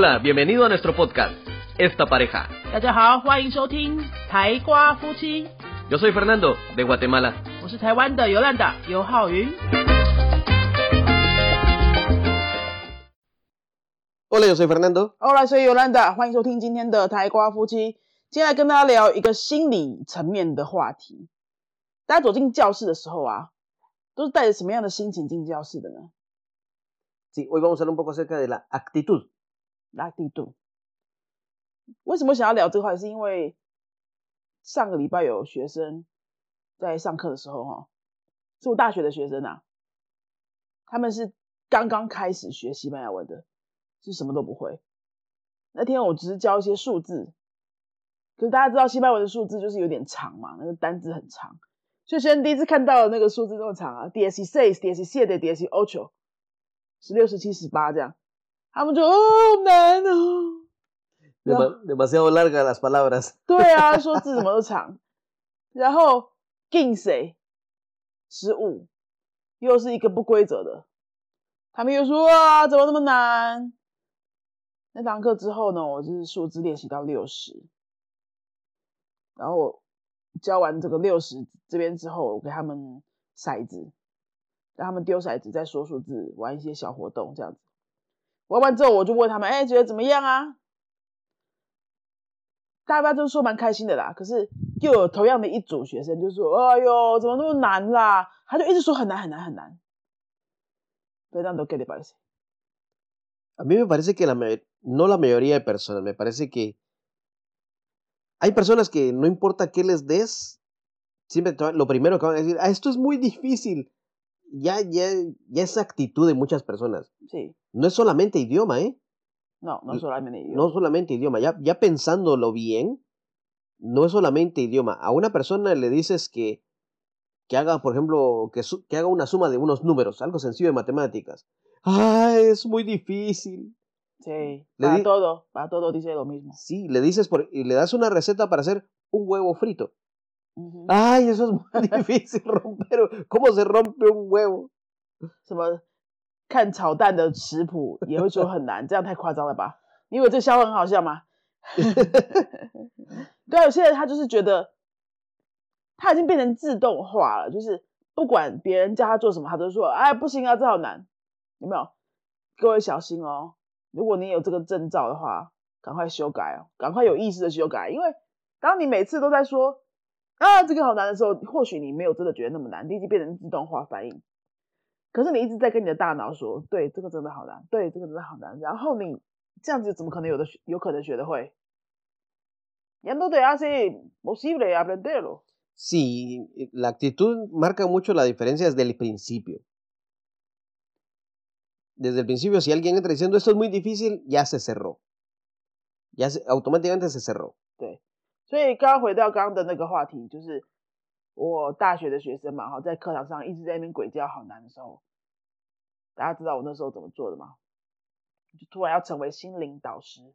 Hola, bienvenido a nuestro podcast, Esta Pareja. 大家好，欢迎收听台瓜夫妻， Yo soy Fernando, de Guatemala. 我是台湾的尤兰达尤浩云。 Hola, yo soy Fernando. 后来，所以尤兰达，欢迎收听今天的台瓜夫妻。今天来跟大家聊一个心理层面的话题。大家走进教室的时候啊，都是带着什么样的心情进教室的呢？ Sí, hoy vamos a hablar un poco acerca de la actitud. 拉地度。为什么想要聊这块？是因为上个礼拜有学生在上课的时候，哈，是我大学的学生啊，他们是刚刚开始学西班牙文的，是什么都不会。那天我只是教一些数字，可是大家知道西班牙文的数字就是有点长嘛，那个单字很长，所以学生第一次看到那个数字这么长啊，dieciséis、diecisiete、dieciocho，十六、十七、十八这样。他们就哦好难哦，Dema- demasiado largas las palabras. 对啊，说字怎么都长。然后 quince 十五又是一个不规则的，他们又说啊怎么那么难？那堂课之后呢，我就是数字练习到六十，然后我教完这个六十这边之后，我给他们骰子，让他们丢骰子，再说数字，玩一些小活动这样子。玩完之后，我就问他们，哎、觉得怎么样啊？大家都说蛮开心的啦，可是又有同样的一组学生就说：“哎呦，怎么那么难啦？”他就一直说很难很难很难。Fernando, ¿qué le parece? A mí me parece que la ma- no la mayoría de personas, me parece que hay personas que no importa qué les des, siempre te van- lo primero que van a decir, ah, esto es muy difícil. Ya, ya, ya es actitud de muchas personas. Sí, No es solamente idioma, ¿eh? no, no solamente yo. No solamente idioma, ya, ya pensándolo bien, no es solamente idioma. A una persona le dices que, que haga, por ejemplo, que, su- que haga una suma de unos números, algo sencillo de matemáticas. ¡Ay, es muy difícil! Sí, Le para todo, para todo dice lo mismo. Sí, le dices por, y le das una receta para hacer un huevo frito. Ujú. ¡Ay, eso es muy difícil romper! ¿Cómo se rompe un huevo? 什么看炒蛋的食谱也会说很难，这样太夸张了吧？你以为这个笑话很好笑吗？对啊，有些人他就是觉得他已经变成自动化了，就是不管别人叫他做什么，他都说：“哎，不行啊，这好难。”有没有？各位小心哦！如果你有这个证照的话，赶快修改哦，赶快有意识的修改，因为当你每次都在说啊这个好难的时候，或许你没有真的觉得那么难，你已经变成自动化反应。可是你一直在跟你的大脑说，对，这个真的好难，对，这个真的好难。然后你这样子怎么可能有的学有可能学得会？Ya no te hace posible aprenderlo。 Sí, la actitud marca mucho la diferencia desde el principio. Desde el principio, si alguien entra diciendo esto es muy difícil, ya se cerró. Ya se, automáticamente se cerró. 对， 所以刚回到刚刚的那个话题，就是我大学的学生嘛，哈，在课堂上一直在那边鬼叫，好难受。大家知道我那时候怎么做的吗？就突然要成为心灵导师，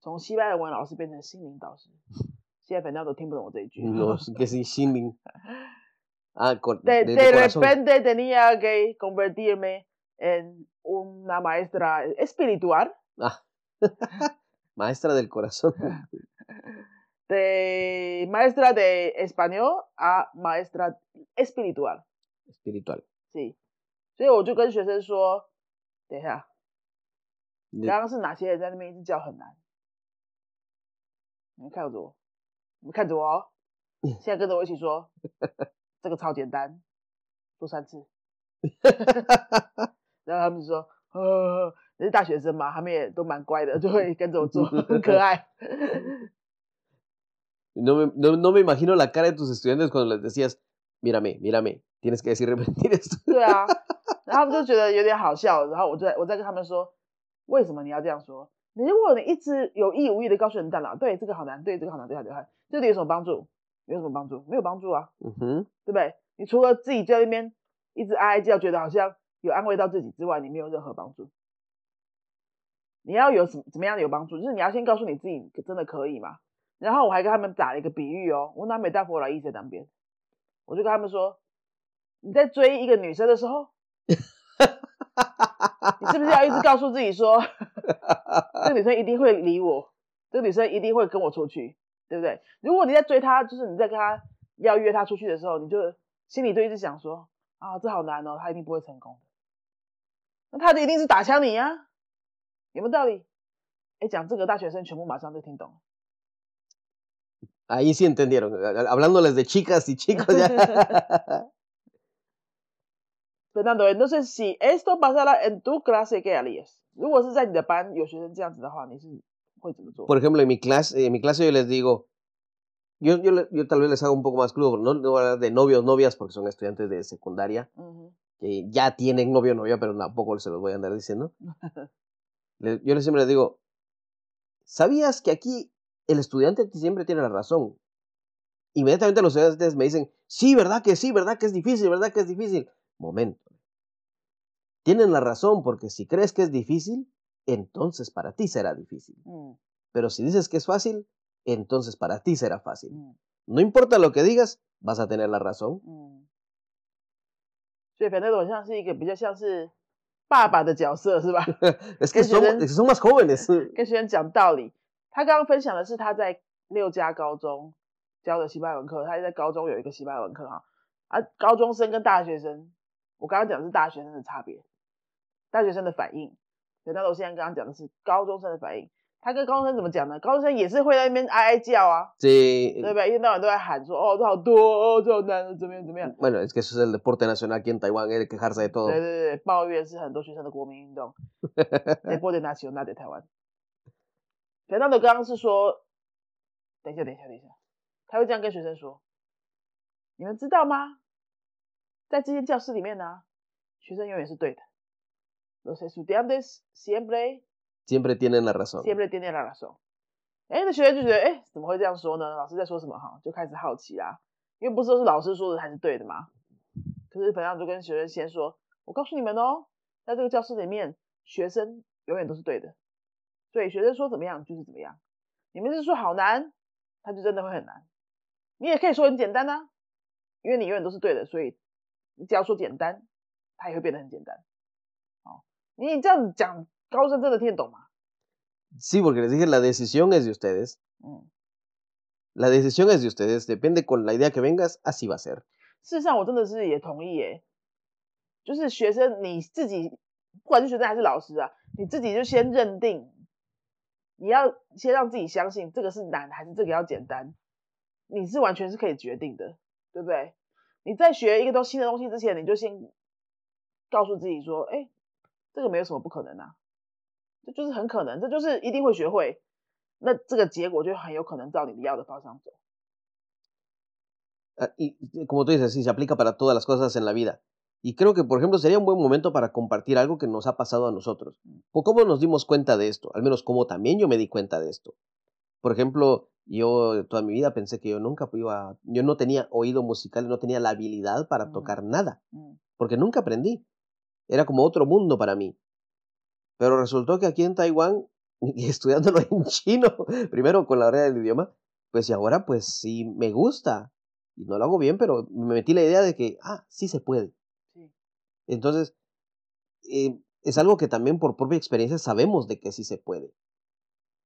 从西班牙文老师变成心灵导师。西班牙人都听不懂我这句。是，成心灵。啊，对。repente tenía que convertirme en una maestra espiritual。啊，，maestra del corazón。de maestra de español a maestra espiritual，Espiritual. 是，所以我就跟学生说，等一下刚刚是哪些人在那边一直叫很难？你们看着我，你们看着我哦，现在跟着我一起说，这个超简单，做三次。然后他们就说，呃，你是大学生嘛，他们也都蛮乖的，就会跟着我做，很可爱。No me, no, no me imagino la cara de tus estudiantes cuando les decías, mírame, mírame, tienes que decir repetir esto. 对啊，然后他们就觉得有点好笑，然后我就在我在跟他们说，为什么你要这样说？你如果你一直有意无意的告诉你大脑，对这个好难，对这个好难，对这个好难，这里有什么帮助？没有什么帮助，没有帮助啊，Ujú. 对不对？你除了自己在那边一直哀哀叫，觉得好像有安慰到自己之外，你没有任何帮助。你要有什么怎么样的有帮助？就是你要先告诉你自己真的可以嘛。然后我还跟他们打了一个比喻哦，我拿美大佛来意在当边，我就跟他们说，你在追一个女生的时候，你是不是要一直告诉自己说，这个女生一定会理我，这个女生一定会跟我出去，对不对？如果你在追她，就是你在跟她要约她出去的时候，你就心里就一直想说啊，这好难哦，她一定不会成功的。那她就一定是打枪你呀、有没有道理？哎，讲这个大学生全部马上就听懂了。Ahí sí entendieron, hablándoles de chicas y chicos ya. Fernando, entonces si esto pasara en tu clase, ¿qué harías? 如果是在你的班有学生这样子的话，你是会怎么做？ Por ejemplo, en mi clase, en mi clase yo les digo, yo, yo, le- yo tal vez les hago un poco más crudo, no, no voy a hablar de novios, novias, porque son estudiantes de secundaria, 嗯哼， que ya tienen novio o novia, pero tampoco se los voy a andar diciendo. Le- yo les siempre les digo, ¿sabías que aquí el estudiante siempre tiene la razón? Inmediatamente los estudiantes me dicen, sí, ¿verdad que sí? ¿Verdad que es difícil? ¿Verdad que es difícil? Momento. Tienen la razón porque si crees que es difícil, entonces para ti será difícil. 嗯 Pero si dices que es fácil, entonces para ti será fácil. 嗯 No importa lo que digas, vas a tener la razón. 嗯。所以 Fernando 很像是一个比较像是爸爸的角色，是吧？ Es que Que son, se den- es que son más jóvenes. 跟学生讲道理。 他刚刚分享的是他在六家高中教的西班牙文课，他在高中有一个西班牙文课哈。啊，高中生跟大学生，我刚刚讲的是大学生的差别，大学生的反应。对，那我现在刚刚讲的是高中生的反应。他跟高中生怎么讲呢？高中生也是会在那边哀哀叫啊，Sí, 对不对？一天到晚都在喊说：“哦，这好多，哦，这好难，怎么样怎么样。Bueno, es que eso es el deporte nacional aquí en Taiwán, quejarse de todo. 对对对，抱怨是很多学生的国民运动。Deporte Nacional de 台湾。Fernando 刚刚是说，等一下，等一下，等一下，他会这样跟学生说：“你们知道吗？在这间教室里面呢、学生永远是对的。Los estudiantes siempre Siempre tienen la razón. siempre tienen la razón。哎，那学生就觉得，哎，怎么会这样说呢？老师在说什么？哈，就开始好奇啦。因为不是都是老师说的才是对的嘛。可是本上就跟学生先说，我告诉你们哦，在这个教室里面，学生永远都是对的。所以学生说怎么样就是怎么样。你们是说好难，他就真的会很难。你也可以说很简单啊，因为你永远都是对的，所以你只要说简单，它也会变得很简单。哦，你这样子讲，高生真的听得懂吗？Sí, porque les dije, la decisión es de ustedes. 嗯。La decisión es de ustedes. Depende con la idea que vengas, así va a ser. 事实上，我真的是也同意耶。就是学生你自己，不管是学生还是老师啊，你自己就先认定，你要先让自己相信这个是难还是这个要简单，你是完全是可以决定的，对不对？你在学一个东新的东西之前，你就先告诉自己说，哎，这个没有什么不可能啊，这就是很可能，这就是一定会学会，那这个结果就很有可能照你要的方向走。Ah, Y como tú dices, sí, se aplica para todas las cosas en la vida. Y creo que, por ejemplo, sería un buen momento para compartir algo que nos ha pasado a nosotros. ¿Por cómo nos dimos cuenta de esto? Al menos como también yo me di cuenta de esto. Por ejemplo, yo toda mi vida pensé que yo nunca iba, yo no tenía oído musical no tenía la habilidad para Mm. tocar nada. 嗯 porque nunca aprendí. Era como otro mundo para mí. Pero resultó que aquí en Taiwán, estudiándolo en chino, primero con la barrera del idioma, pues y ahora pues sí me gusta. Y no lo hago bien, pero me metí la idea de que, ah, sí se puede. Entonces, eh, es algo que también por propia experiencia sabemos de que sí se puede.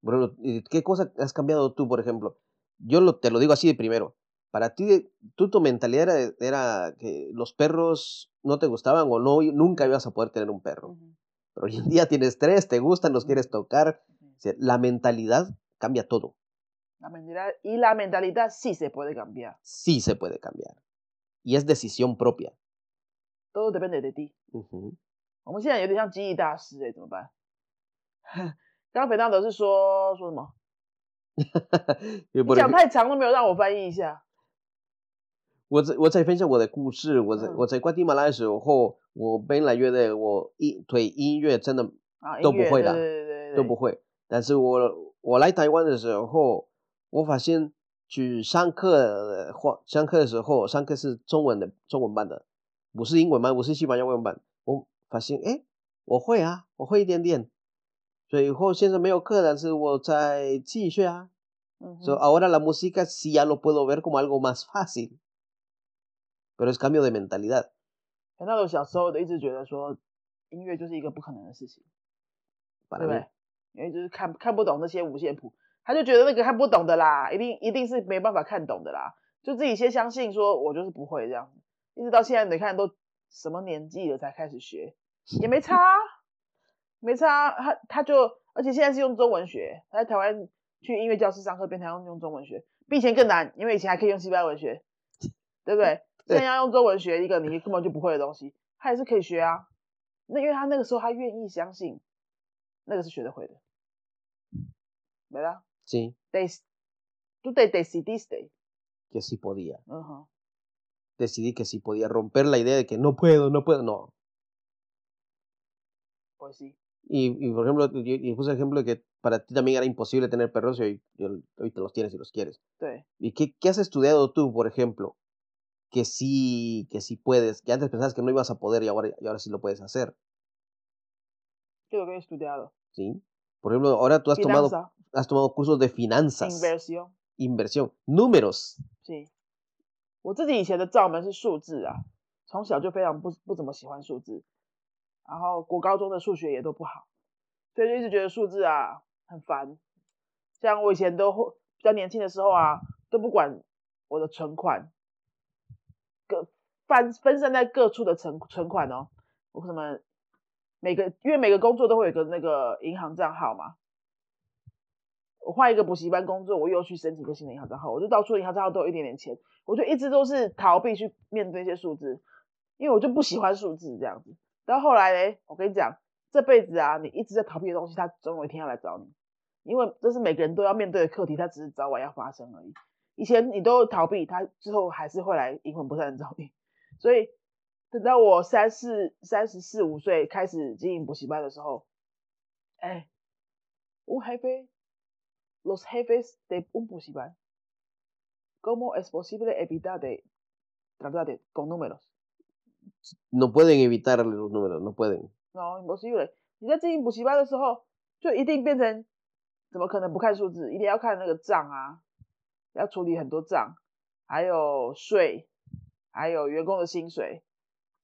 Bueno, eh, ¿qué cosa has cambiado tú, por ejemplo? Yo lo, te lo digo así de primero. Para ti, tú tu mentalidad era, era que los perros no te gustaban o no, nunca ibas a poder tener un perro. Pero hoy en día tienes tres, te gustan, los quieres tocar. O sea, la mentalidad cambia todo. La mentalidad, y la mentalidad sí se puede cambiar, Sí se puede cambiar. Y es decisión propia. Todo depende de ti。Ujú. 我们现在有点像记忆大师哎，怎么办？刚刚肥大德是说说什么？你讲太长都没有让我翻译一下。我在我在分享我的故事，我在、嗯我在瓜地马拉的时候，我本来觉得我音对音乐真的啊，都不会的对对对对对都不会。但是我我来台湾的时候，我发现去上课或上课的时候，上课是中文的中文班的，不是英文版，不是西班牙文版。我发现哎，我会啊，我会一点点。所以以后现在没有课，但是我在继续啊。嗯 So 哼 ahora la música sí ya lo puedo ver como algo más fácil. Pero es cambio de mentalidad. 肥当德小时候的一直觉得说音乐就是一个不可能的事情，Para 对不 mí. 对？因为就是看看不懂那些五线谱，他就觉得那个看不懂的啦，一定一定是没办法看懂的啦，就自己先相信说我就是不会这样，一直到现在你看都什么年纪了才开始学，也没差啊，没差啊，他他就而且现在是用中文学，他在台湾去音乐教室上课，变成用用中文学，比以前更难，因为以前还可以用西班牙文学，对不对？现在要用中文学一个你根本就不会的东西，他也是可以学啊。那因为他那个时候他愿意相信，那个是学得会的，没了。Sí, Des, tú te decidiste. que sí podía. 嗯哼，Decidí que sí podía romper la idea de que no puedo, no puedo, no. pues sí. Y, y por ejemplo, yo, y puse el ejemplo de que para ti también era imposible tener perros y hoy, hoy- te los tienes y los quieres. 对，¿Y qué, qué has estudiado tú, por ejemplo? Que sí, que sí puedes, que antes pensabas que no ibas a poder y ahora, y ahora sí lo puedes hacer, ¿qué es lo que he estudiado? ¿sí? Por ejemplo, ahora tú has tomado, has tomado cursos de finanzas, inversión. inversión, números. 是，我自己以前的罩门是数字啊，从小就非常不不怎么喜欢数字，然后国高中的数学也都不好，所以就一直觉得数字啊很烦。像我以前都会比较年轻的时候啊，都不管我的存款，各分分散在各处的存存款哦，我什么每个因为每个工作都会有个那个银行账号嘛，换一个补习班工作，我又去申请一个新的银行账号，我就到处银行账号都有一点点钱，我就一直都是逃避去面对一些数字，因为我就不喜欢数字这样子。到后来嘞，我跟你讲，这辈子啊，你一直在逃避的东西，它总有一天要来找你，因为这是每个人都要面对的课题，它只是早晚要发生而已。以前你都逃避，它之后还是会来阴魂不散的找你。所以等到我三四、三十四五岁开始经营补习班的时候，哎，un jefe los jefes de un busibán. ¿Cómo es posible evitar de tratar de con números? No pueden evitar los números, no pueden. No, imposible. 你在进行补习班的时候，就一定变成怎么可能不看数字？一定要看那个账啊，要处理很多账，还有税，还有员工的薪水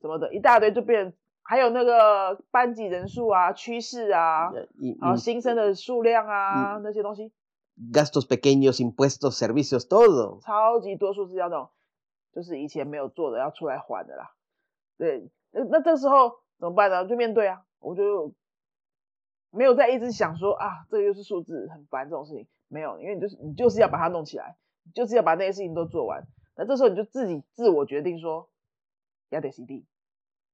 什么的，一大堆就变。还有那个班级人数啊、趋势啊，然后新生的数量啊，那些东西。Gastos pequeños, impuestos, servicios, todo. 超级多数是要那种，就是以前没有做的要出来还的啦。对，那那这时候怎么办呢？就面对啊，我就没有再一直想说啊，这个又是数字，很烦这种事情。没有，因为你就是你就是要把它弄起来，你就是要把那些事情都做完。那这时候你就自己自我决定说，要得 CD，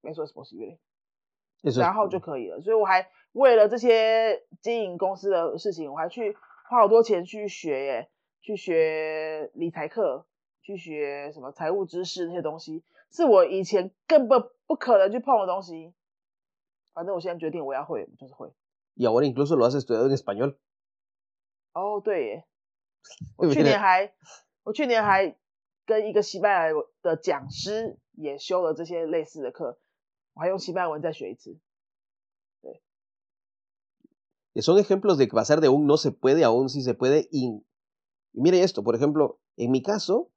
没说 s possible，Eso es- 然后就可以了。所以我还为了这些经营公司的事情，我还去花好多钱去学耶，去学理财课，去学什么财务知识那些东西，是我以前根本不可能去碰的东西。反正我现在决定我要会，就是会。Y ahora incluso lo has estudiado en español. 哦，对耶，我去年还我去年还跟一个西班牙的讲师也修了这些类似的课，我还用西班牙文再学一次。que son ejemplos de que pasar de un no se puede a un sí se puede. Y, y mire esto, por ejemplo, en mi caso,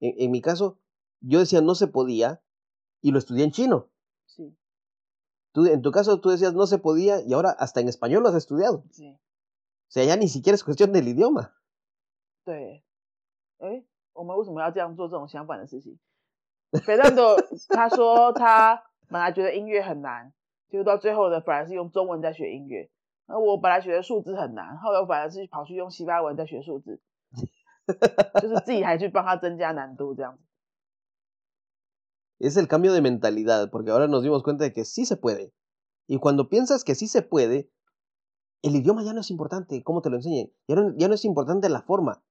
en, en mi caso, yo decía no se podía y lo estudié en chino. 是 Tú, en tu caso, tú decías no se podía y ahora hasta en español lo has estudiado. 是， O sea, ya ni siquiera es cuestión del idioma. 对。哎，我们为什么要这样做这种相反的事情？Fernando 他说他本来觉得音乐很难， 结果到最后呢，反而是用中文在学音乐。那我本来觉得数字很难，后来我反而是跑去用西班牙文在学数字，就是自己还去帮他增加难度这样子。 Es el cambio de mentalidad, porque ahora nos dimos cuenta de que sí se puede. Y cuando piensas que sí se puede, el idioma ya no es importante, cómo te lo enseñen. Ya no, ya no es importante la forma.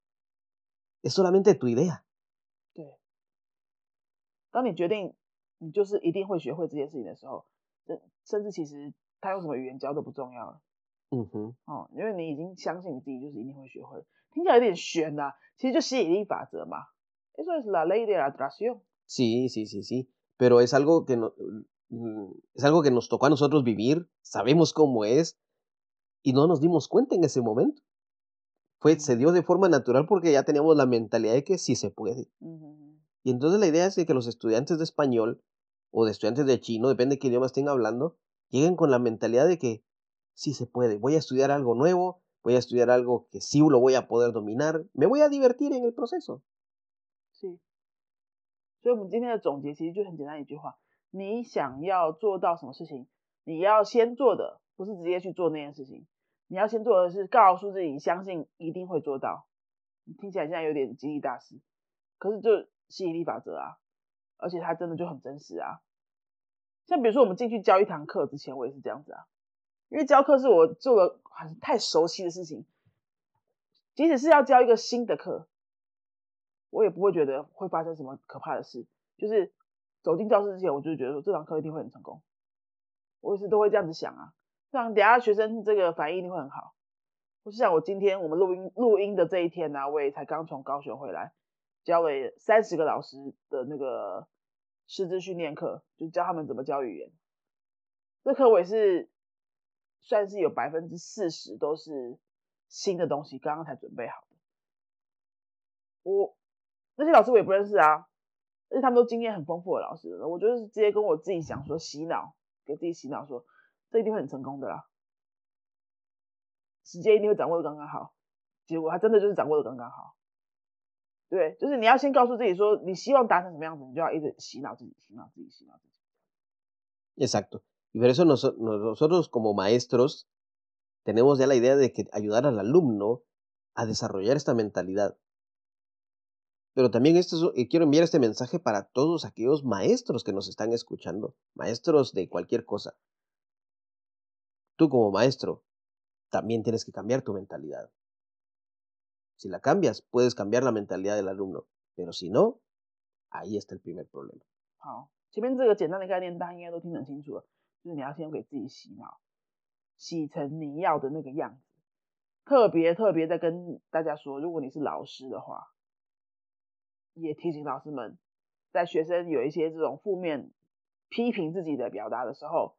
Es solamente tu idea. 对，当你决定你就是一定会学会这件事情的时候， 甚甚至其实他用什么语言教都不重要了。 Ujú. 哦，因为你已经相信你自己就是一定会学会，听起来有点悬呐、其实就吸引力法则嘛。Eso es la ley de la atracción。 Sí, sí, sí, sí. Pero es algo que no, mm, es algo que nos tocó a nosotros vivir, sabemos cómo es, y no nos dimos cuenta en ese momento. Fue, se dio de forma natural porque ya teníamos la mentalidad de que sí se puede. 嗯哼哼， Y entonces la idea es de que los estudiantes de español o de estudiantes de chino, depende de qué idioma estén hablando, lleguen con la mentalidad de que sí se puede, voy a estudiar algo nuevo, voy a estudiar algo que sí lo voy a poder dominar, me voy a divertir en el proceso. 是，所以我们今天的总结其实就很简单一句话：你想要做到什么事情，你要先做的不是直接去做那件事情，你要先做的是告诉自己，相信一定会做到。听起来现在有点激励大师，可是就吸引力法则啊， 而且它真的就很真实啊。像比如说我们进去教一堂课之前，我也是这样子啊，因为教课是我做了很太熟悉的事情，即使是要教一个新的课。我也不会觉得会发生什么可怕的事，就是走进教室之前，我就觉得说这堂课一定会很成功。我也是都会这样子想啊，这样等下学生这个反应一定会很好。我是像我今天我们录音录音的这一天呢，我也才刚从高雄回来，教了三十个老师的那个师资训练课，就教他们怎么教语言。这课我也是算是有百分之四十都是新的东西，刚刚才准备好的。我。那些老师我也不认识啊，而且他们都经验很丰富的老师，我就是直接跟我自己想说洗脑，给自己洗脑说这一定会很成功的啦，时间一定会掌握的刚刚好，结果他真的就是掌握的刚刚好。对，就是你要先告诉自己说你希望达成什么样子，你就要一直洗脑自己，洗脑自己，洗脑自己。Exacto. Y por eso nosotros como maestros tenemos ya la idea de que ayudar al alumno a desarrollar esta mentalidad. Pero también esto eh, quiero enviar este mensaje para todos aquellos maestros que nos están escuchando, maestros de cualquier cosa. Tú como maestro también tienes que cambiar tu mentalidad. Si la cambias, puedes cambiar la mentalidad del alumno, pero si no, ahí está el primer problema. 好，前面这个简单的概念大家应该都听得很清楚了，就是你要先给自己洗脑，洗成你要的那个样子。特别特别在跟大家说，如果你是老师的话，也提醒老师们，在学生有一些这种负面批评自己的表达的时候，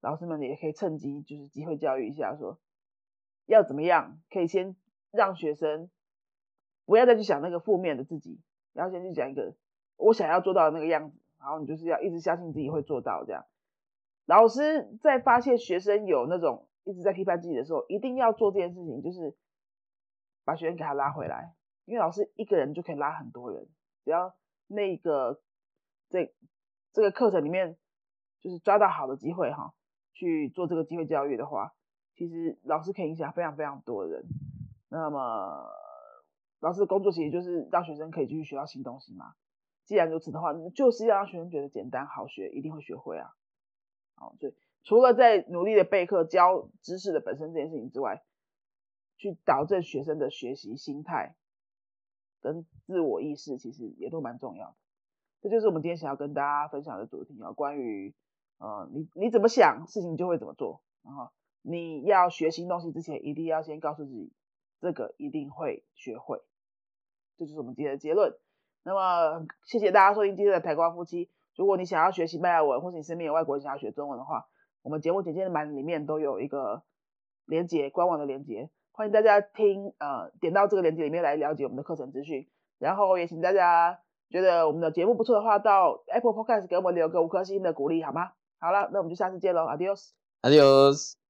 老师们也可以趁机就是机会教育一下，说要怎么样可以先让学生不要再去想那个负面的自己，然后先去讲一个我想要做到的那个样子，然后你就是要一直相信自己会做到这样。老师在发现学生有那种一直在批判自己的时候，一定要做这件事情，就是把学生给他拉回来。因为老师一个人就可以拉很多人，只要那个这这个课程里面就是抓到好的机会哈，去做这个机会教育的话，其实老师可以影响非常非常多人。那么老师的工作其实就是让学生可以继续学到新东西嘛。既然如此的话，就是要让学生觉得简单好学，一定会学会啊。好，对，除了在努力的备课教知识的本身这件事情之外，去导正学生的学习心态。跟自我意识其实也都蛮重要的，这就是我们今天想要跟大家分享的主题啊。关于呃，你你怎么想，事情就会怎么做。然后你要学新东西之前，一定要先告诉自己，这个一定会学会。这就是我们今天的结论。那么谢谢大家收听今天的台瓜夫妻。如果你想要学西班牙文，或是你身边有外国人想要学中文的话，我们节目简介栏里面都有一个连接，官网的连接。欢迎大家听，呃，点到这个连接里面来了解我们的课程资讯。然后也请大家觉得我们的节目不错的话，到 Apple Podcast 给我们留个五颗星的鼓励，好吗？好了，那我们就下次见喽，Adios。Adios。